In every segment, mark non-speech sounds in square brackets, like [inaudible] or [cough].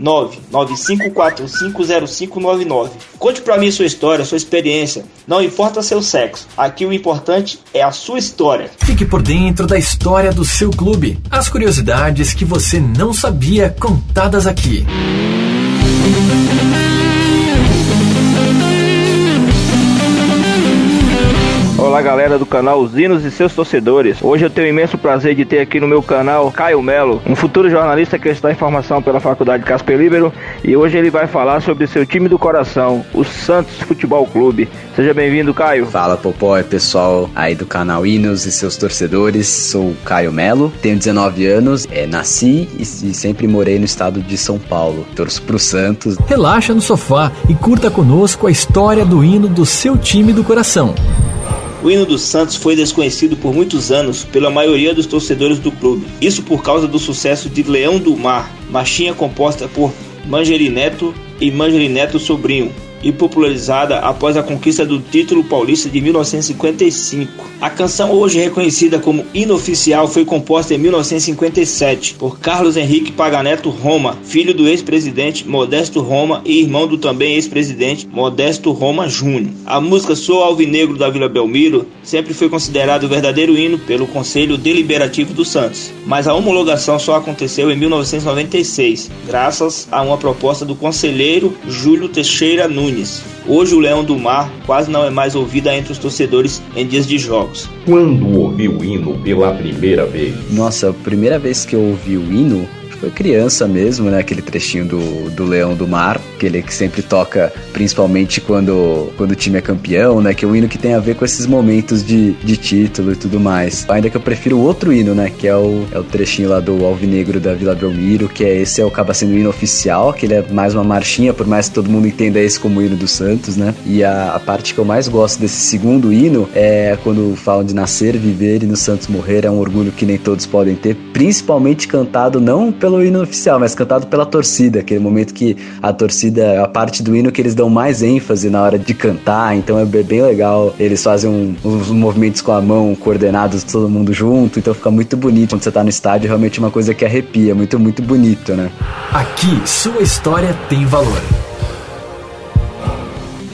995450599. Conte para mim sua história, sua experiência. Não importa seu sexo. Aqui o importante é a sua história. Fique por dentro da história do seu clube. As curiosidades que você não sabia contadas aqui. Olá galera do canal Os Hinos e seus torcedores. Hoje eu tenho o imenso prazer de ter aqui no meu canal Caio Melo, um futuro jornalista que está em formação pela Faculdade Casper Libero e hoje ele vai falar sobre seu time do coração, o Santos Futebol Clube. Seja bem-vindo, Caio. Fala Popó, é pessoal aí do canal Hinos e seus torcedores. Sou Caio Melo, tenho 19 anos, é, nasci e, e sempre morei no estado de São Paulo. Torço pro Santos. Relaxa no sofá e curta conosco a história do hino do seu time do coração. O hino do Santos foi desconhecido por muitos anos pela maioria dos torcedores do clube. Isso por causa do sucesso de Leão do Mar, marchinha composta por Mangerineto e Mangerineto Sobrinho, e popularizada após a conquista do título paulista de 1955. A canção, hoje reconhecida como inoficial, foi composta em 1957 por Carlos Henrique Paganeto Roma, filho do ex-presidente Modesto Roma e irmão do também ex-presidente Modesto Roma Júnior. A música Sou Alvinegro da Vila Belmiro sempre foi considerado o verdadeiro hino pelo Conselho Deliberativo do Santos, mas a homologação só aconteceu em 1996, graças a uma proposta do conselheiro Júlio Teixeira Nunes. Hoje o Leão do Mar quase não é mais ouvida entre os torcedores em dias de jogos. Quando ouviu o hino pela primeira vez? Nossa, a primeira vez que eu ouvi o hino foi criança mesmo, né? Aquele trechinho do, do Leão do Mar, aquele que sempre toca, principalmente quando, quando o time é campeão, né? Que é um hino que tem a ver com esses momentos de, de título e tudo mais. Ainda que eu prefiro o outro hino, né? Que é o, é o trechinho lá do Alvinegro da Vila Belmiro, que é esse é, acaba sendo o hino oficial, que ele é mais uma marchinha, por mais que todo mundo entenda esse como o hino do Santos, né? E a, a parte que eu mais gosto desse segundo hino é quando falam de nascer, viver e no Santos morrer, é um orgulho que nem todos podem ter, principalmente cantado não pelo pelo hino oficial, mas cantado pela torcida, aquele momento que a torcida é a parte do hino que eles dão mais ênfase na hora de cantar, então é bem legal. Eles fazem um, uns movimentos com a mão coordenados, todo mundo junto, então fica muito bonito quando você tá no estádio, realmente é uma coisa que arrepia, muito, muito bonito, né? Aqui, sua história tem valor.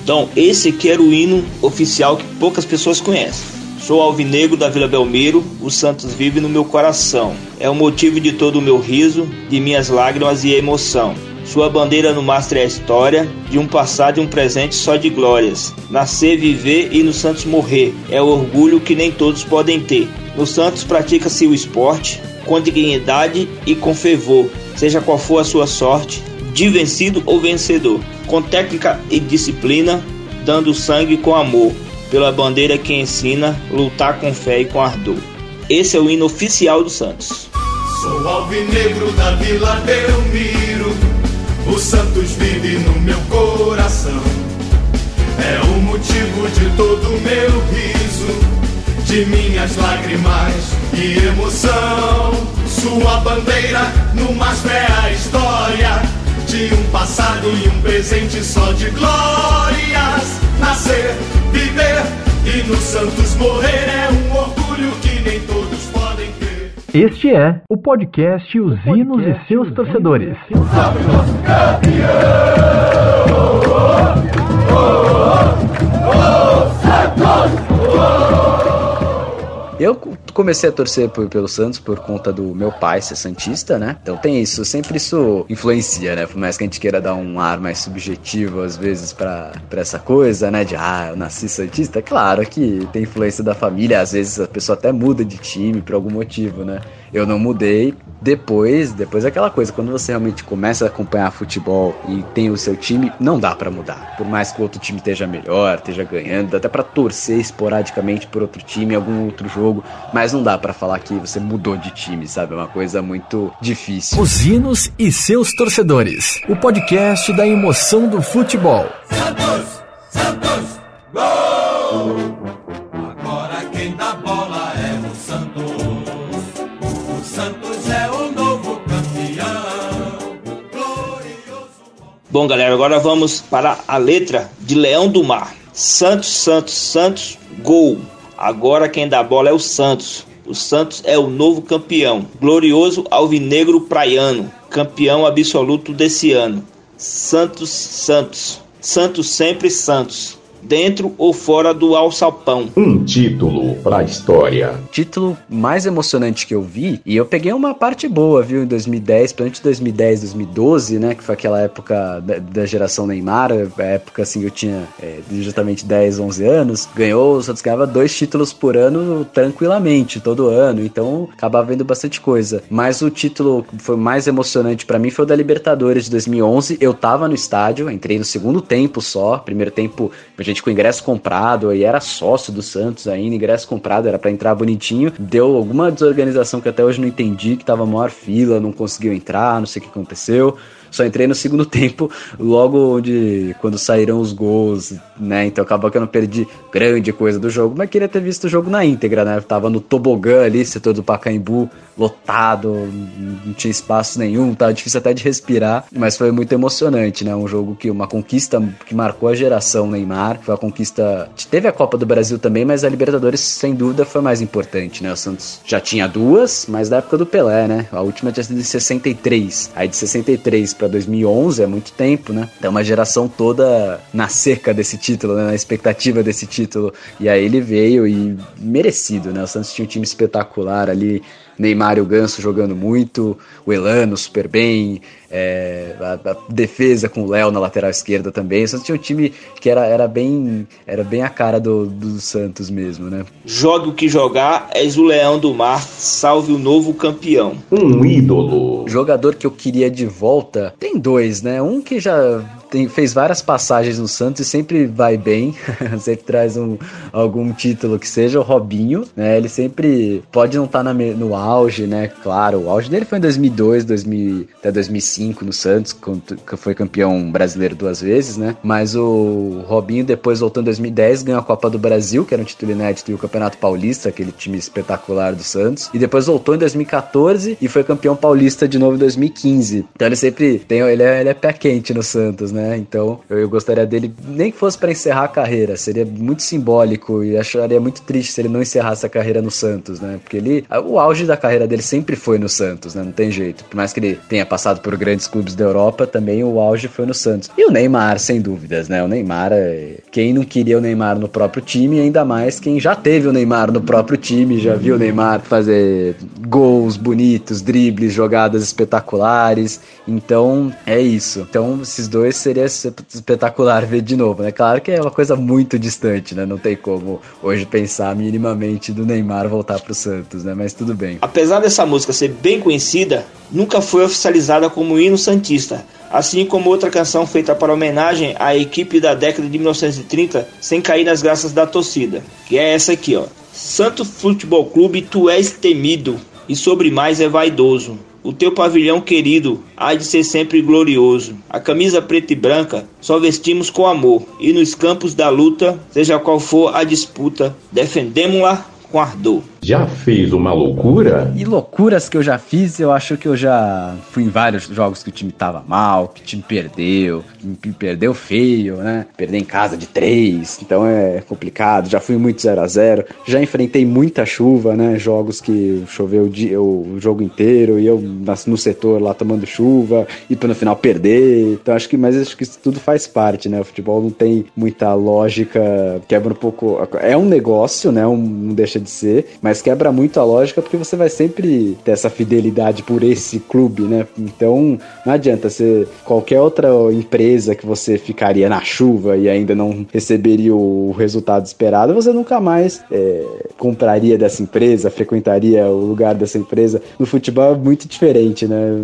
Então, esse aqui era o hino oficial que poucas pessoas conhecem. Sou alvinegro da Vila Belmiro, o Santos vive no meu coração. É o motivo de todo o meu riso, de minhas lágrimas e emoção. Sua bandeira no mastro é a história de um passado e um presente só de glórias. Nascer, viver e no Santos morrer é o orgulho que nem todos podem ter. No Santos pratica-se o esporte com dignidade e com fervor, seja qual for a sua sorte, de vencido ou vencedor, com técnica e disciplina, dando sangue com amor pela bandeira que ensina lutar com fé e com ardor. Esse é o hino oficial do Santos. Sou alvinegro da Vila Belmiro, o Santos vive no meu coração. É o motivo de todo o meu riso, de minhas lágrimas e emoção. Sua bandeira no mastro é a história de um passado e um presente só de glórias. Morrer é um orgulho que nem todos podem ter. Este é o podcast Os o Hinos e seus torcedores. Salve nosso Eu comecei a torcer por, pelo Santos por conta do meu pai ser Santista, né? Então tem isso, sempre isso influencia, né? Por mais que a gente queira dar um ar mais subjetivo às vezes para essa coisa, né? De ah, eu nasci Santista. Claro que tem influência da família, às vezes a pessoa até muda de time por algum motivo, né? Eu não mudei. Depois, depois é aquela coisa, quando você realmente começa a acompanhar futebol e tem o seu time, não dá para mudar. Por mais que o outro time esteja melhor, esteja ganhando, dá até para torcer esporadicamente por outro time, algum outro jogo, mas não dá para falar que você mudou de time, sabe? É uma coisa muito difícil. Os hinos e seus torcedores. O podcast da emoção do futebol. Santos, Bom, galera, agora vamos para a letra de Leão do Mar. Santos, Santos, Santos, gol. Agora quem dá bola é o Santos. O Santos é o novo campeão. Glorioso alvinegro praiano. Campeão absoluto desse ano. Santos, Santos. Santos sempre Santos. Dentro ou fora do alçapão. Um título pra história. título mais emocionante que eu vi, e eu peguei uma parte boa, viu, em 2010, principalmente 2010, 2012, né, que foi aquela época da, da geração Neymar, a época assim que eu tinha é, justamente 10, 11 anos, ganhou, o Santos ganhava dois títulos por ano tranquilamente, todo ano, então acabava vendo bastante coisa. Mas o título que foi mais emocionante pra mim foi o da Libertadores de 2011, eu tava no estádio, entrei no segundo tempo só, primeiro tempo a gente com ingresso comprado, e era sócio do Santos ainda, ingresso comprado, era para entrar bonitinho. Deu alguma desorganização que até hoje não entendi, que tava maior fila, não conseguiu entrar, não sei o que aconteceu. Só entrei no segundo [laughs] tempo, logo onde quando saíram os gols, né? Então acabou que eu não perdi grande coisa do jogo, mas queria ter visto o jogo na íntegra, né? Eu tava no tobogã ali, setor do Pacaembu, lotado, não tinha espaço nenhum, tava difícil até de respirar, mas foi muito emocionante, né? Um jogo que uma conquista que marcou a geração Neymar, foi a conquista, teve a Copa do Brasil também, mas a Libertadores sem dúvida foi mais importante, né? O Santos já tinha duas, mas da época do Pelé, né? A última tinha sido de 63. Aí de 63 para 2011 é muito tempo, né? Então uma geração toda na cerca desse título, né? na expectativa desse título. E aí ele veio e merecido, né? O Santos tinha um time espetacular ali, Neymar e o Ganso jogando muito, o Elano super bem, é, a, a defesa com o Léo na lateral esquerda também. O Santos tinha um time que era, era, bem, era bem a cara do, do Santos mesmo, né? Jogue o que jogar, és o leão do mar, salve o novo campeão. Um ídolo. Jogador que eu queria de volta, tem dois, né? Um que já tem, fez várias passagens no Santos e sempre vai bem, [laughs] sempre traz um, algum título que seja, o Robinho, né? Ele sempre pode não estar tá no auge, né? Claro, o auge dele foi em 2002, 2000, até 2005 no Santos, que foi campeão brasileiro duas vezes, né? Mas o Robinho depois voltou em 2010, ganhou a Copa do Brasil, que era um título inédito, e o Campeonato Paulista, aquele time espetacular do Santos, e depois voltou em 2014 e foi campeão paulista de novo em 2015. Então ele sempre tem, ele é, ele é pé quente no Santos, né? Então eu, eu gostaria dele, nem que fosse para encerrar a carreira, seria muito simbólico e acharia muito triste se ele não encerrasse a carreira no Santos, né? Porque ele, o auge da carreira dele sempre foi no Santos, né? Não tem jeito. Por mais que ele tenha passado por grandes clubes da Europa, também o auge foi no Santos. E o Neymar, sem dúvidas, né? O Neymar, é... quem não queria o Neymar no próprio time, ainda mais quem já teve o Neymar no próprio time, já viu o Neymar fazer gols bonitos, dribles, jogadas espetaculares. Então, é isso. Então, esses dois seria espetacular ver de novo, né? Claro que é uma coisa muito distante, né? Não tem como hoje pensar minimamente do Neymar voltar pro Santos, né? Mas tudo bem. Apesar dessa música ser bem conhecida, nunca foi oficializada como hino santista, assim como outra canção feita para homenagem à equipe da década de 1930, sem cair nas graças da torcida, que é essa aqui, ó. Santo Futebol Clube, tu és temido e sobre mais é vaidoso. O teu pavilhão querido há de ser sempre glorioso. A camisa preta e branca só vestimos com amor, e nos campos da luta, seja qual for a disputa, defendemos-la com ardor. Já fez uma loucura? E loucuras que eu já fiz, eu acho que eu já fui em vários jogos que o time tava mal, que o time perdeu, que perdeu feio, né? Perder em casa de três, então é complicado. Já fui muito 0 a 0 Já enfrentei muita chuva, né? Jogos que choveu o, dia, o jogo inteiro e eu no setor lá tomando chuva e no final perder. Então acho que, mas acho que isso tudo faz parte, né? O futebol não tem muita lógica, quebra um pouco. É um negócio, né? Um, não deixa de ser, mas quebra muito a lógica porque você vai sempre ter essa fidelidade por esse clube, né? Então não adianta ser qualquer outra empresa que você ficaria na chuva e ainda não receberia o resultado esperado, você nunca mais é, compraria dessa empresa, frequentaria o lugar dessa empresa. No futebol é muito diferente, né?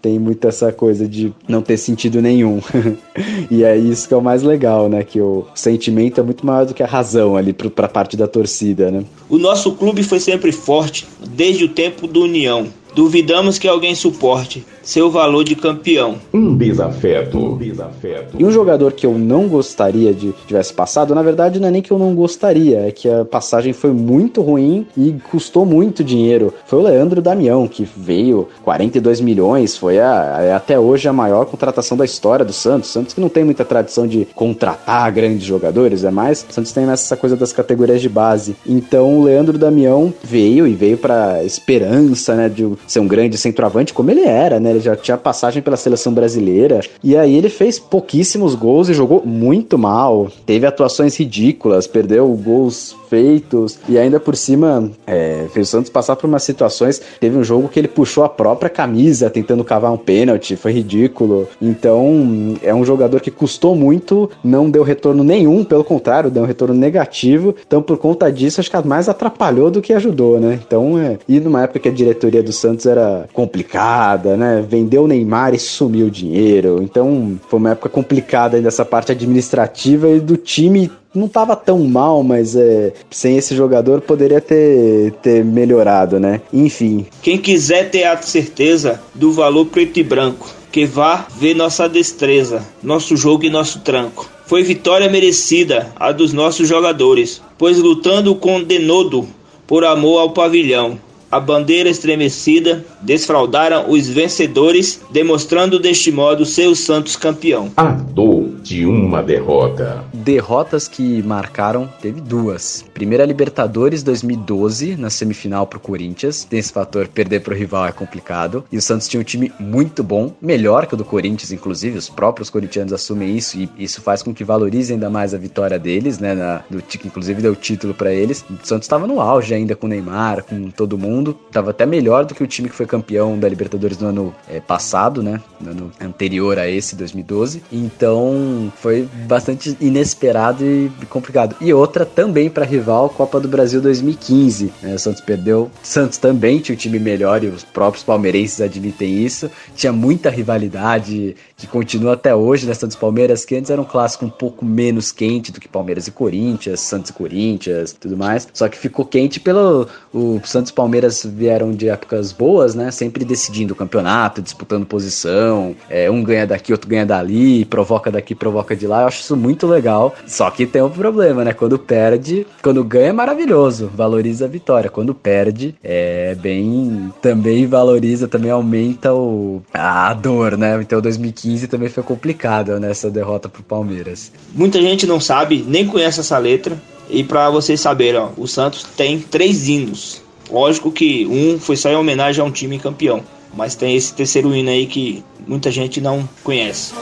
Tem muito essa coisa de não ter sentido nenhum. [laughs] e é isso que é o mais legal, né? Que o sentimento é muito maior do que a razão ali para parte da torcida, né? O nosso clube foi sempre forte desde o tempo do União. Duvidamos que alguém suporte seu valor de campeão. Um desafeto. Um desafeto. E um jogador que eu não gostaria de tivesse passado, na verdade não é nem que eu não gostaria, é que a passagem foi muito ruim e custou muito dinheiro. Foi o Leandro Damião, que veio 42 milhões, foi a, é até hoje a maior contratação da história do Santos. Santos que não tem muita tradição de contratar grandes jogadores, é mais. Santos tem essa coisa das categorias de base. Então o Leandro Damião veio e veio para esperança, né, de ser um grande centroavante, como ele era, né? Ele já tinha passagem pela seleção brasileira. E aí ele fez pouquíssimos gols e jogou muito mal. Teve atuações ridículas, perdeu gols feitos e ainda por cima é, fez o Santos passar por umas situações. Teve um jogo que ele puxou a própria camisa tentando cavar um pênalti, foi ridículo. Então é um jogador que custou muito, não deu retorno nenhum, pelo contrário, deu um retorno negativo. Então por conta disso acho que mais atrapalhou do que ajudou, né? Então é, e numa época que a diretoria do Santos era complicada, né? Vendeu o Neymar e sumiu o dinheiro. Então foi uma época complicada dessa parte administrativa e do time não estava tão mal, mas é, sem esse jogador poderia ter, ter melhorado, né? Enfim. Quem quiser ter a certeza do valor preto e branco, que vá ver nossa destreza, nosso jogo e nosso tranco. Foi vitória merecida a dos nossos jogadores, pois lutando com denodo por amor ao pavilhão a bandeira estremecida, desfraldaram os vencedores, demonstrando deste modo seu Santos campeão. De uma derrota. Derrotas que marcaram, teve duas. Primeira Libertadores 2012, na semifinal pro Corinthians. Tem esse fator, perder pro rival é complicado. E o Santos tinha um time muito bom, melhor que o do Corinthians, inclusive. Os próprios corintianos assumem isso e isso faz com que valorize ainda mais a vitória deles, né? Na, do, inclusive deu título para eles. O Santos estava no auge ainda com o Neymar, com todo mundo. Tava até melhor do que o time que foi campeão da Libertadores no ano é, passado, né? No ano anterior a esse, 2012. Então foi bastante inesperado e complicado. E outra também para rival, Copa do Brasil 2015. Né? O Santos perdeu. Santos também tinha um time melhor e os próprios palmeirenses admitem isso. Tinha muita rivalidade que continua até hoje, né? Santos Palmeiras, que antes era um clássico um pouco menos quente do que Palmeiras e Corinthians, Santos e Corinthians, tudo mais. Só que ficou quente pelo o Santos Palmeiras Palmeiras vieram de épocas boas, né? Sempre decidindo o campeonato, disputando posição. É, um ganha daqui, outro ganha dali, provoca daqui, provoca de lá. Eu acho isso muito legal. Só que tem um problema, né? Quando perde, quando ganha é maravilhoso, valoriza a vitória. Quando perde, é bem. Também valoriza, também aumenta o, a dor, né? Então 2015 também foi complicado nessa derrota pro Palmeiras. Muita gente não sabe, nem conhece essa letra. E para vocês saberem, ó, o Santos tem três hinos. Lógico que um foi só em homenagem a um time campeão, mas tem esse terceiro hino aí que muita gente não conhece.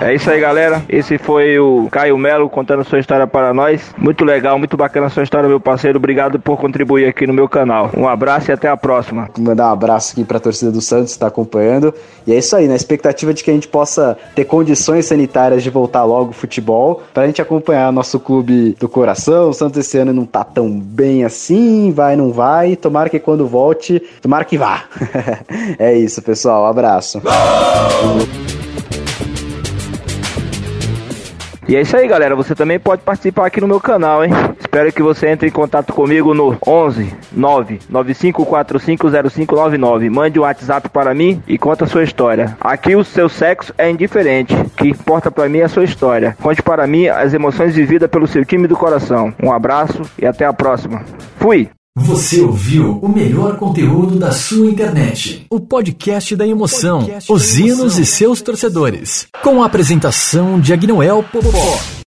É isso aí, galera. Esse foi o Caio Melo contando sua história para nós. Muito legal, muito bacana a sua história, meu parceiro. Obrigado por contribuir aqui no meu canal. Um abraço e até a próxima. Vou mandar um abraço aqui para a torcida do Santos que está acompanhando. E é isso aí, na expectativa de que a gente possa ter condições sanitárias de voltar logo ao futebol, para a gente acompanhar nosso clube do coração. O Santos esse ano não tá tão bem assim, vai, não vai. Tomara que quando volte, tomara que vá. [laughs] é isso, pessoal. Um abraço. E é isso aí, galera. Você também pode participar aqui no meu canal, hein? Espero que você entre em contato comigo no 11 995450599. Mande um WhatsApp para mim e conta a sua história. Aqui o seu sexo é indiferente. O que importa para mim é a sua história. Conte para mim as emoções vividas pelo seu time do coração. Um abraço e até a próxima. Fui! Você ouviu o melhor conteúdo da sua internet. O podcast da emoção, podcast os hinos e seus torcedores. Com a apresentação de Agnoel Popó.